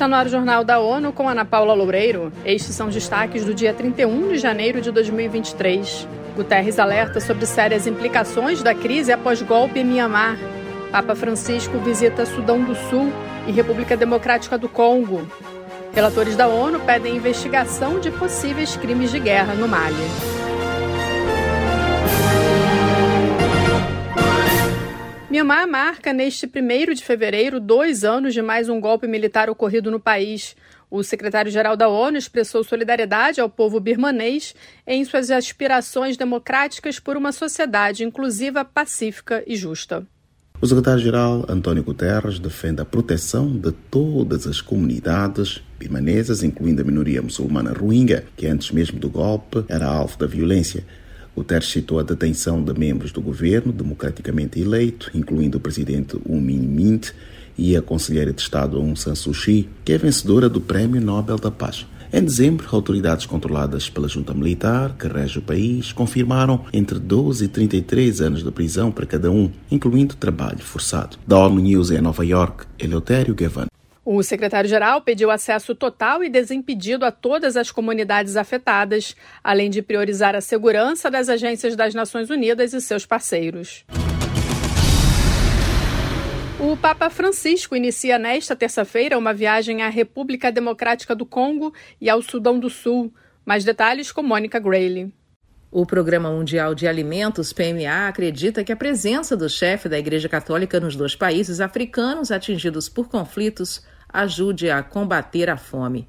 Está no ar o Jornal da ONU com Ana Paula Loureiro. Estes são destaques do dia 31 de janeiro de 2023. Guterres alerta sobre sérias implicações da crise após golpe em Mianmar. Papa Francisco visita Sudão do Sul e República Democrática do Congo. Relatores da ONU pedem investigação de possíveis crimes de guerra no Mali. Myanmar marca neste 1 de fevereiro dois anos de mais um golpe militar ocorrido no país. O secretário-geral da ONU expressou solidariedade ao povo birmanês em suas aspirações democráticas por uma sociedade inclusiva, pacífica e justa. O secretário-geral António Guterres defende a proteção de todas as comunidades birmanesas, incluindo a minoria muçulmana rohingya, que antes mesmo do golpe era alvo da violência. Guterres citou a detenção de membros do governo democraticamente eleito, incluindo o presidente U Min Mint e a conselheira de Estado Aung San Suu Kyi, que é vencedora do Prémio Nobel da Paz. Em dezembro, autoridades controladas pela junta militar, que rege o país, confirmaram entre 12 e 33 anos de prisão para cada um, incluindo trabalho forçado. Da ONU News em Nova York, Eleutério Gavan. O secretário-geral pediu acesso total e desimpedido a todas as comunidades afetadas, além de priorizar a segurança das agências das Nações Unidas e seus parceiros. O Papa Francisco inicia nesta terça-feira uma viagem à República Democrática do Congo e ao Sudão do Sul. Mais detalhes com Mônica Grayley. O Programa Mundial de Alimentos, PMA, acredita que a presença do chefe da Igreja Católica nos dois países africanos atingidos por conflitos ajude a combater a fome.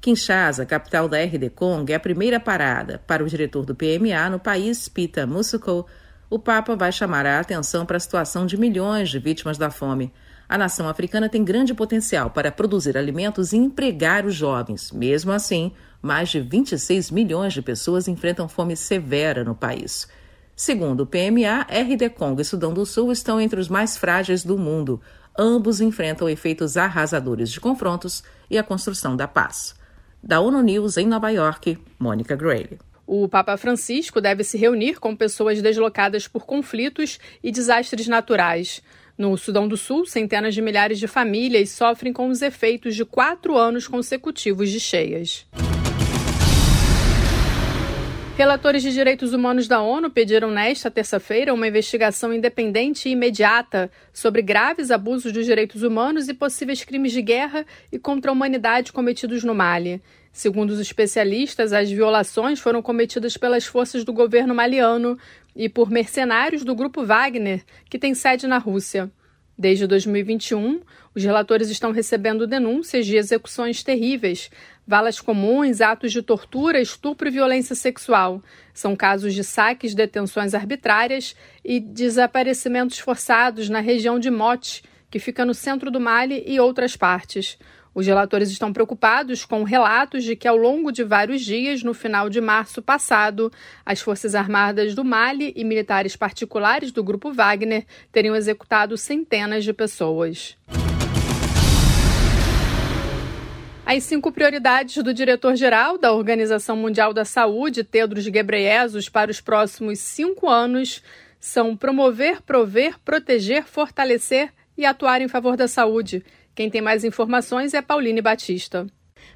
Kinshasa, capital da RD Congo, é a primeira parada para o diretor do PMA no país, Pita Musuko. O Papa vai chamar a atenção para a situação de milhões de vítimas da fome. A nação africana tem grande potencial para produzir alimentos e empregar os jovens. Mesmo assim, mais de 26 milhões de pessoas enfrentam fome severa no país. Segundo o PMA, RD Congo e Sudão do Sul estão entre os mais frágeis do mundo. Ambos enfrentam efeitos arrasadores de confrontos e a construção da paz. Da ONU News em Nova York, Mônica Grayle. O Papa Francisco deve se reunir com pessoas deslocadas por conflitos e desastres naturais. No Sudão do Sul, centenas de milhares de famílias sofrem com os efeitos de quatro anos consecutivos de cheias. Relatores de direitos humanos da ONU pediram nesta terça-feira uma investigação independente e imediata sobre graves abusos dos direitos humanos e possíveis crimes de guerra e contra a humanidade cometidos no Mali. Segundo os especialistas, as violações foram cometidas pelas forças do governo maliano e por mercenários do grupo Wagner, que tem sede na Rússia. Desde 2021, os relatores estão recebendo denúncias de execuções terríveis, valas comuns, atos de tortura, estupro e violência sexual. São casos de saques, detenções arbitrárias e desaparecimentos forçados na região de Mote, que fica no centro do Mali e outras partes. Os relatores estão preocupados com relatos de que, ao longo de vários dias, no final de março passado, as Forças Armadas do Mali e militares particulares do Grupo Wagner teriam executado centenas de pessoas. As cinco prioridades do diretor-geral da Organização Mundial da Saúde, Tedros Ghebreyesus, para os próximos cinco anos são promover, prover, proteger, fortalecer e atuar em favor da saúde. Quem tem mais informações é Pauline Batista.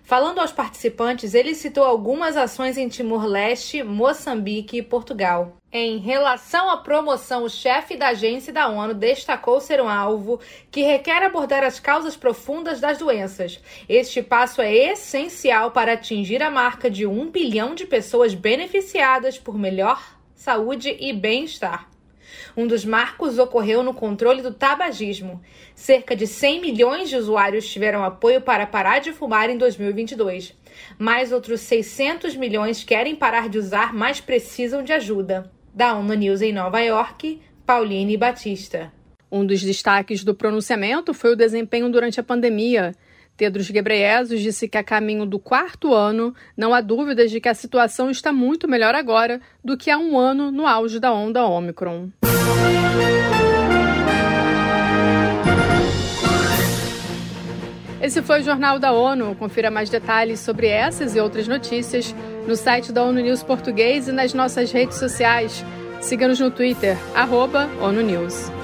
Falando aos participantes, ele citou algumas ações em Timor-Leste, Moçambique e Portugal. Em relação à promoção, o chefe da agência da ONU destacou ser um alvo que requer abordar as causas profundas das doenças. Este passo é essencial para atingir a marca de um bilhão de pessoas beneficiadas por melhor saúde e bem-estar. Um dos marcos ocorreu no controle do tabagismo. Cerca de 100 milhões de usuários tiveram apoio para parar de fumar em 2022. Mais outros 600 milhões querem parar de usar, mas precisam de ajuda. Da ONU News em Nova York, Pauline Batista. Um dos destaques do pronunciamento foi o desempenho durante a pandemia. Tedros Ghebreyesus disse que a caminho do quarto ano não há dúvidas de que a situação está muito melhor agora do que há um ano no auge da onda Omicron. Esse foi o Jornal da ONU. Confira mais detalhes sobre essas e outras notícias no site da ONU News Português e nas nossas redes sociais. Siga-nos no Twitter, arroba ONU News.